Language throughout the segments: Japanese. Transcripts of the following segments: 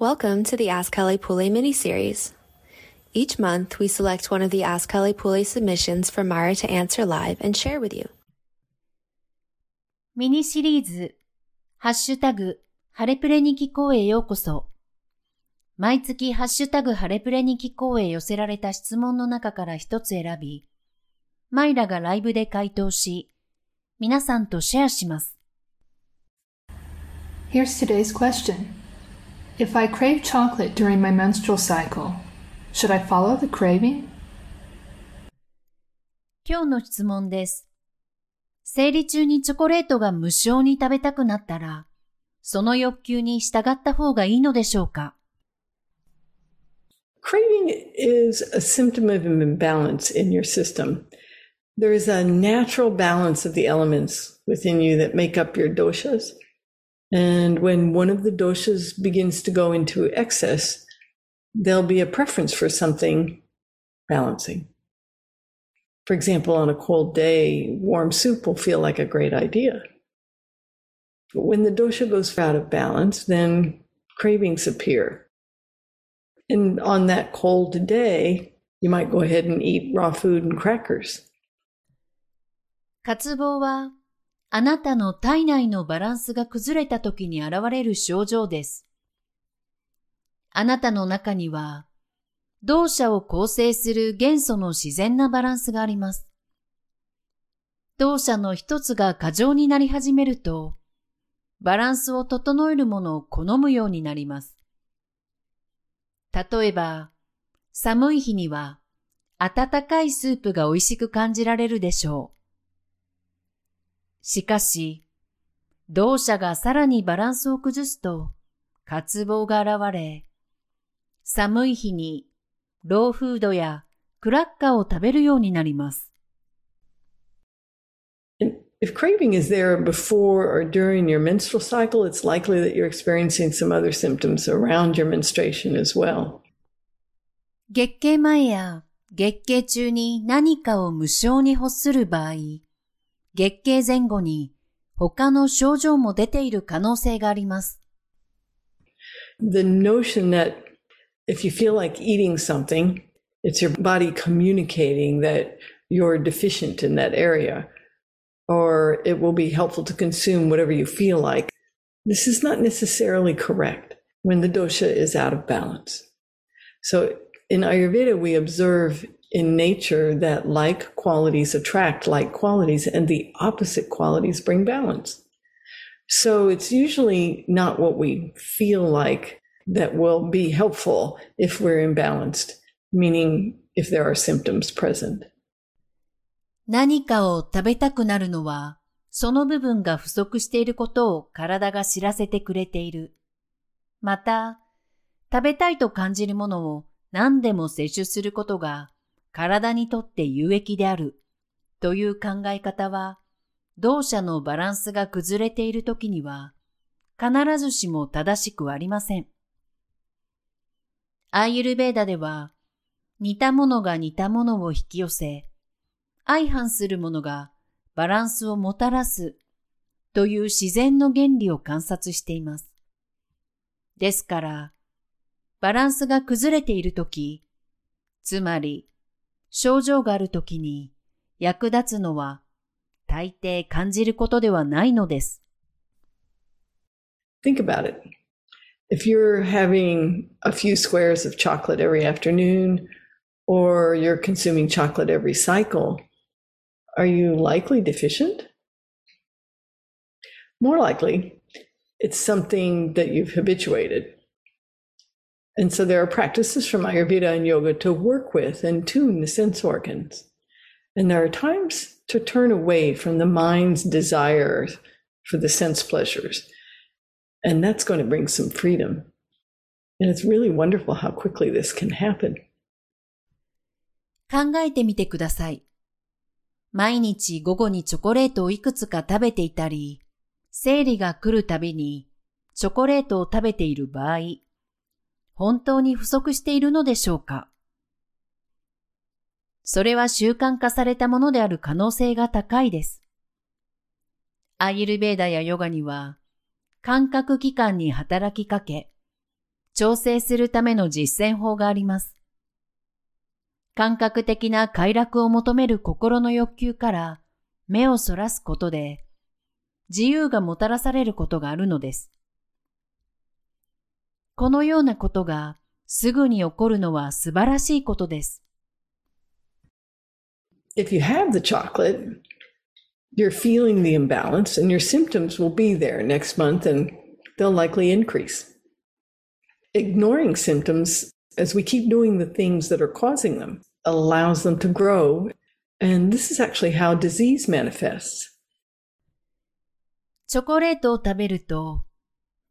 Welcome to the Ask Kelly Pule mini-series. Each month, we select one of the Ask Kelly Pule submissions for Mara to answer live and share with you. ミニシリーズ、ハッシュタグ、ハレプレに聞こうへようこそ。毎月ハッシュタグハレプレに聞こうへ寄せられた質問の中から一つ選び、マイラがライブで回答し、皆さんとシェアします。 Here's today's question. If I crave chocolate during my menstrual cycle, should I follow the craving? 今日の質問です。生理中にチョコレートが無償に食べたくなったら、その欲求に従った方がいいのでしょうか Craving is a symptom of an imbalance in your system. There is a natural balance of the elements within you that make up your doshas. And when one of the doshas begins to go into excess, there'll be a preference for something balancing. For example, on a cold day, warm soup will feel like a great idea. But when the dosha goes out of balance, then cravings appear. And on that cold day, you might go ahead and eat raw food and crackers. 渇望は、 あなたの体内のバランスが崩れた時に現れる症状です。あなたの中には、動作を構成する元素の自然なバランスがあります。動作の一つが過剰になり始めると、バランスを整えるものを好むようになります。例えば、寒い日には、温かいスープが美味しく感じられるでしょう。しかし、動作がさらにバランスを崩すと、渇望が現れ、寒い日にローフードやクラッカーを食べるようになります。If craving is there before or during your menstrual cycle, it's likely that you're experiencing some other symptoms around your menstruation as well. 月経前や月経中に何かを無償に欲する場合、月経前後に他の症状も出ている可能性があります。The notion that if you feel like eating something, it's your body communicating that you're deficient in that area, or it will be helpful to consume whatever you feel like. This is not necessarily correct when the dosha is out of balance. So in Ayurveda, we observe in nature that like qualities attract like qualities and the opposite qualities bring balance. So it's usually not what we feel like that will be helpful if we're imbalanced, meaning if there are symptoms present. 何かを食べたくなるのは、その部分が不足していることを体が知らせてくれている。また、食べたいと感じるものを何でも摂取することが 体にとって有益であるという考え方は、動作のバランスが崩れているときには必ずしも正しくありません。アーユルベーダでは、似たものが似たものを引き寄せ、相反するものがバランスをもたらすという自然の原理を観察しています。ですから、バランスが崩れているとき、つまり症状があるときに役立つのは大抵感じることではないのです。Think about it. If you're having a few squares of chocolate every afternoon, or you're consuming chocolate every cycle, are you likely deficient? More likely, it's something that you've habituated. And so there are practices from Ayurveda and yoga to work with and tune the sense organs. And there are times to turn away from the mind's desire for the sense pleasures. And that's going to bring some freedom. And it's really wonderful how quickly this can happen. 考えてみてください。毎日午後にチョコレートをいくつか食べていたり、生理が来るたびにチョコレートを食べている場合、 本当に不足しているのでしょうか？それは習慣化されたものである可能性が高いです。アーユルベーダやヨガには、感覚器官に働きかけ、調整するための実践法があります。感覚的な快楽を求める心の欲求から目をそらすことで、自由がもたらされることがあるのです。このようなことがすぐに起こるのは素晴らしいことです。If you have the chocolate, you're feeling the imbalance and your symptoms will be there next month and they'll likely increase. Ignoring symptoms as we keep doing the things that are causing them allows them to grow. And this is actually how disease manifests. チョコレートを食べると、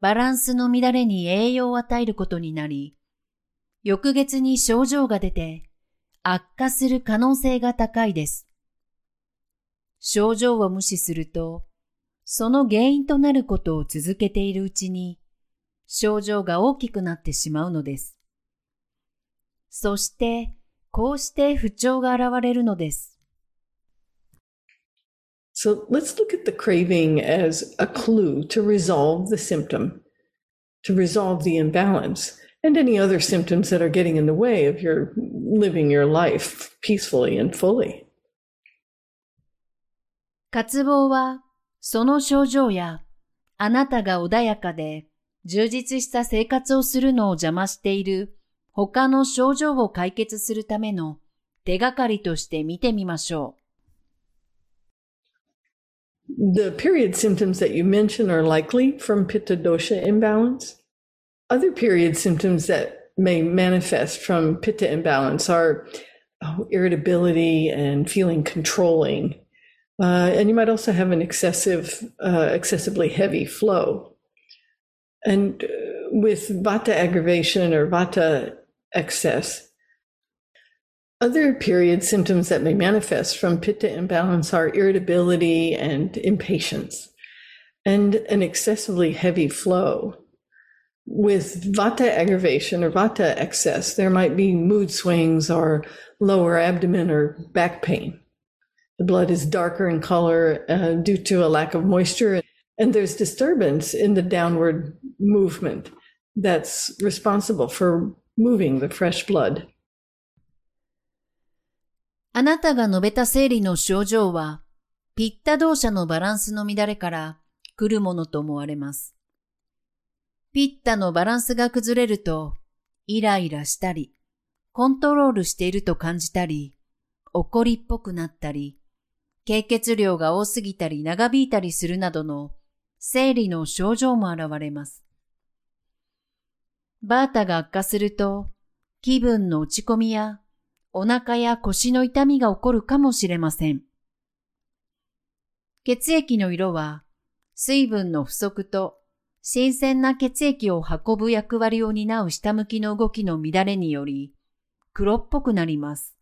バランスの乱れに栄養を与えることになり、翌月に症状が出て悪化する可能性が高いです。症状を無視すると、その原因となることを続けているうちに、症状が大きくなってしまうのです。そして、こうして不調が現れるのです。So let's look at the craving as a clue to resolve the symptom, to resolve the imbalance, and any other symptoms that are getting in the way of your living your life peacefully and fully. 渇望は、その症状や、あなたが穏やかで、充実した生活をするのを邪魔している他の症状を解決するための手がかりとして見てみましょう。The period symptoms that you mention are likely from Pitta dosha imbalance. Other period symptoms that may manifest from Pitta imbalance are oh, irritability and feeling controlling, Uh, and you might also have an excessive, uh, excessively heavy flow. And uh, with vata aggravation or vata excess, other period symptoms that may manifest from pitta imbalance are irritability and impatience and an excessively heavy flow. With vata aggravation or vata excess, there might be mood swings or lower abdomen or back pain. The blood is darker in color uh, due to a lack of moisture. And there's disturbance in the downward movement that's responsible for moving the fresh blood. あなたが述べた生理の症状は、ピッタ動作のバランスの乱れから来るものと思われます。ピッタのバランスが崩れると、イライラしたり、コントロールしていると感じたり、怒りっぽくなったり、経血量が多すぎたり長引いたりするなどの生理の症状も現れます。バータが悪化すると気分の落ち込みやお腹や腰の痛みが起こるかもしれません。血液の色は水分の不足と新鮮な血液を運ぶ役割を担う下向きの動きの乱れにより黒っぽくなります。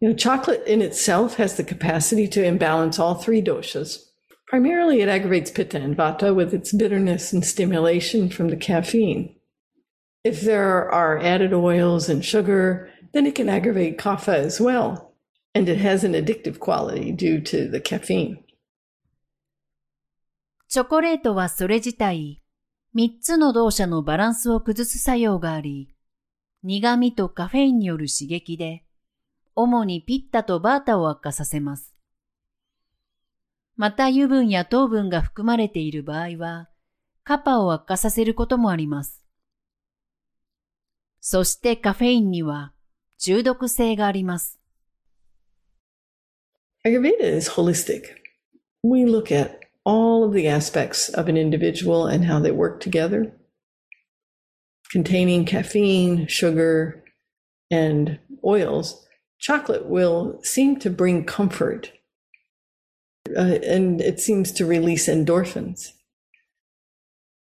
You know, chocolate in itself has the capacity to imbalance all three doshas. Primarily, it aggravates pitta and vata with its bitterness and stimulation from the caffeine. If there are added oils and sugar, then it can aggravate kapha as well, and it has an addictive quality due to the caffeine. チョコレートはそれ自体、三つの動作のバランスを崩す作用があり、苦味とカフェインによる刺激で、主にピッタとバータを悪化させます。また油分や糖分が含まれている場合は、カパを悪化させることもあります。そしてカフェインには中毒性があります。Ayurveda is holistic. We look at all of the aspects of an individual and how they work together, containing caffeine, sugar, and oils chocolate will seem to bring comfort uh, and it seems to release endorphins.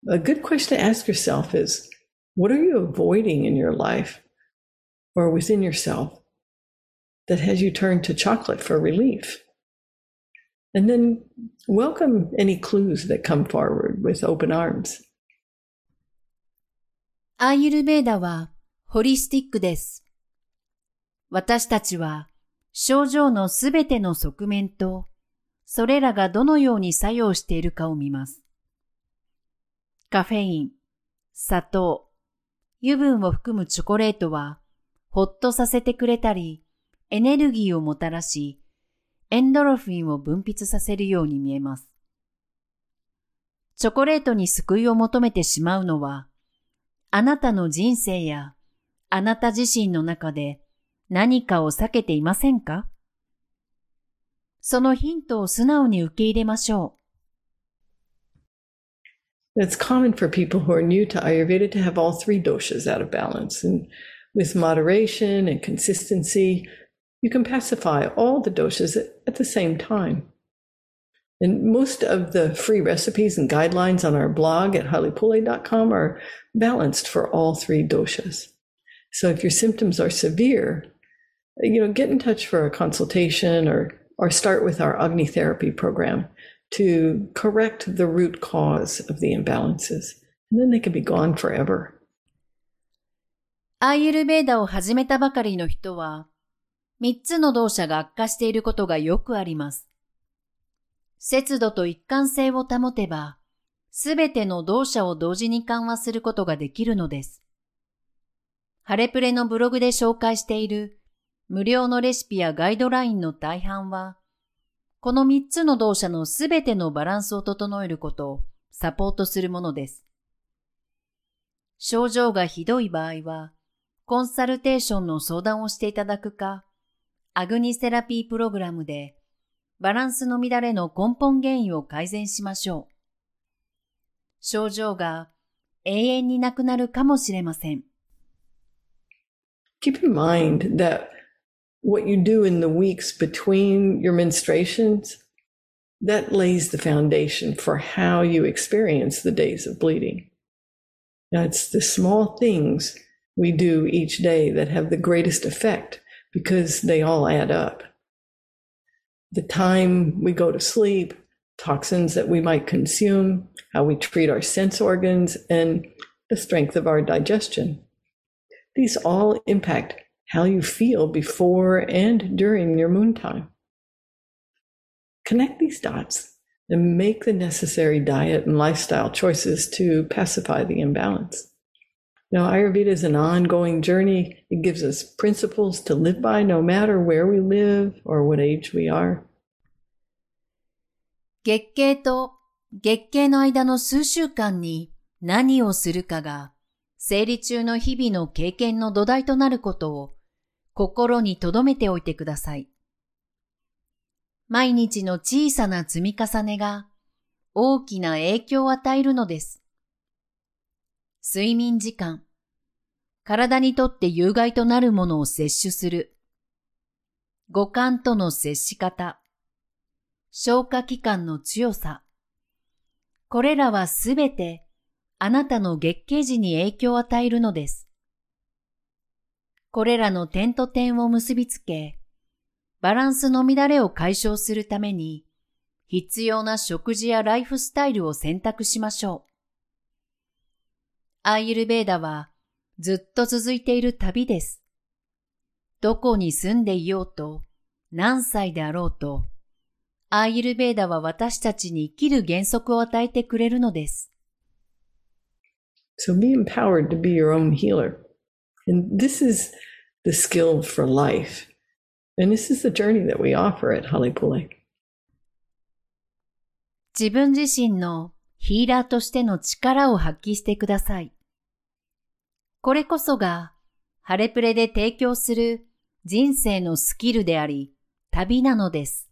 A good question to ask yourself is what are you avoiding in your life or within yourself that has you turn to chocolate for relief? And then welcome any clues that come forward with open arms. アーユルベーダはホリスティックです。私たちは症状のすべての側面と、それらがどのように作用しているかを見ます。 カフェイン、砂糖、 油分を含むチョコレートは、ほっとさせてくれたり、エネルギーをもたらし、エンドロフィンを分泌させるように見えます。チョコレートに救いを求めてしまうのは、あなたの人生やあなた自身の中で何かを避けていませんか？そのヒントを素直に受け入れましょう。It's common for people who are new to Ayurveda to have all three doshas out of balance. And with moderation and consistency, you can pacify all the doshas at the same time. And most of the free recipes and guidelines on our blog at halipule.com are balanced for all three doshas. So if your symptoms are severe, you know, get in touch for a consultation or or start with our Agni therapy program to correct the root cause of the imbalances. And then they can be gone forever. アーユルベーダを始めたばかりの人は、三つの動作が悪化していることがよくあります。節度と一貫性を保てば、すべての動作を同時に緩和することができるのです。ハレプレのブログで紹介している無料のレシピやガイドラインの大半は、この三つの動作のすべてのバランスを整えることをサポートするものです。症状がひどい場合は、コンサルテーションの相談をしていただくか、アグニセラピープログラムでバランスの乱れの根本原因を改善しましょう。症状が永遠になくなるかもしれません。keep in mind that what you do in the weeks between your menstruations that lays the foundation for how you experience the days of bleeding. Now, it's the small things we do each day that have the greatest effect because they all add up. The time we go to sleep, toxins that we might consume, how we treat our sense organs, and the strength of our digestion. These all impact how you feel before and during your moon time. Connect these dots and make the necessary diet and lifestyle choices to pacify the imbalance. Now, Ayurveda is an ongoing journey. It gives us principles to live by no matter where we live or what age we are. 月経と月経の間の数週間に何をするかが生理中の日々の経験の土台となることを 心に留めておいてください。毎日の小さな積み重ねが大きな影響を与えるのです。睡眠時間、体にとって有害となるものを摂取する、五感との接し方、消化器官の強さ、これらはすべてあなたの月経時に影響を与えるのです。これらの点と点を結びつけ、バランスの乱れを解消するために、必要な食事やライフスタイルを選択しましょう。アーユルベーダはずっと続いている旅です。どこに住んでいようと、何歳であろうと、アーユルベーダは私たちに生きる原則を与えてくれるのです。So be empowered to be your own healer. And this is the skill for life. And this is the journey that we offer at Halipule. 自分自身のヒーラーとしての力を発揮してください。これこそが、ハレプレで提供する人生のスキルであり、旅なのです。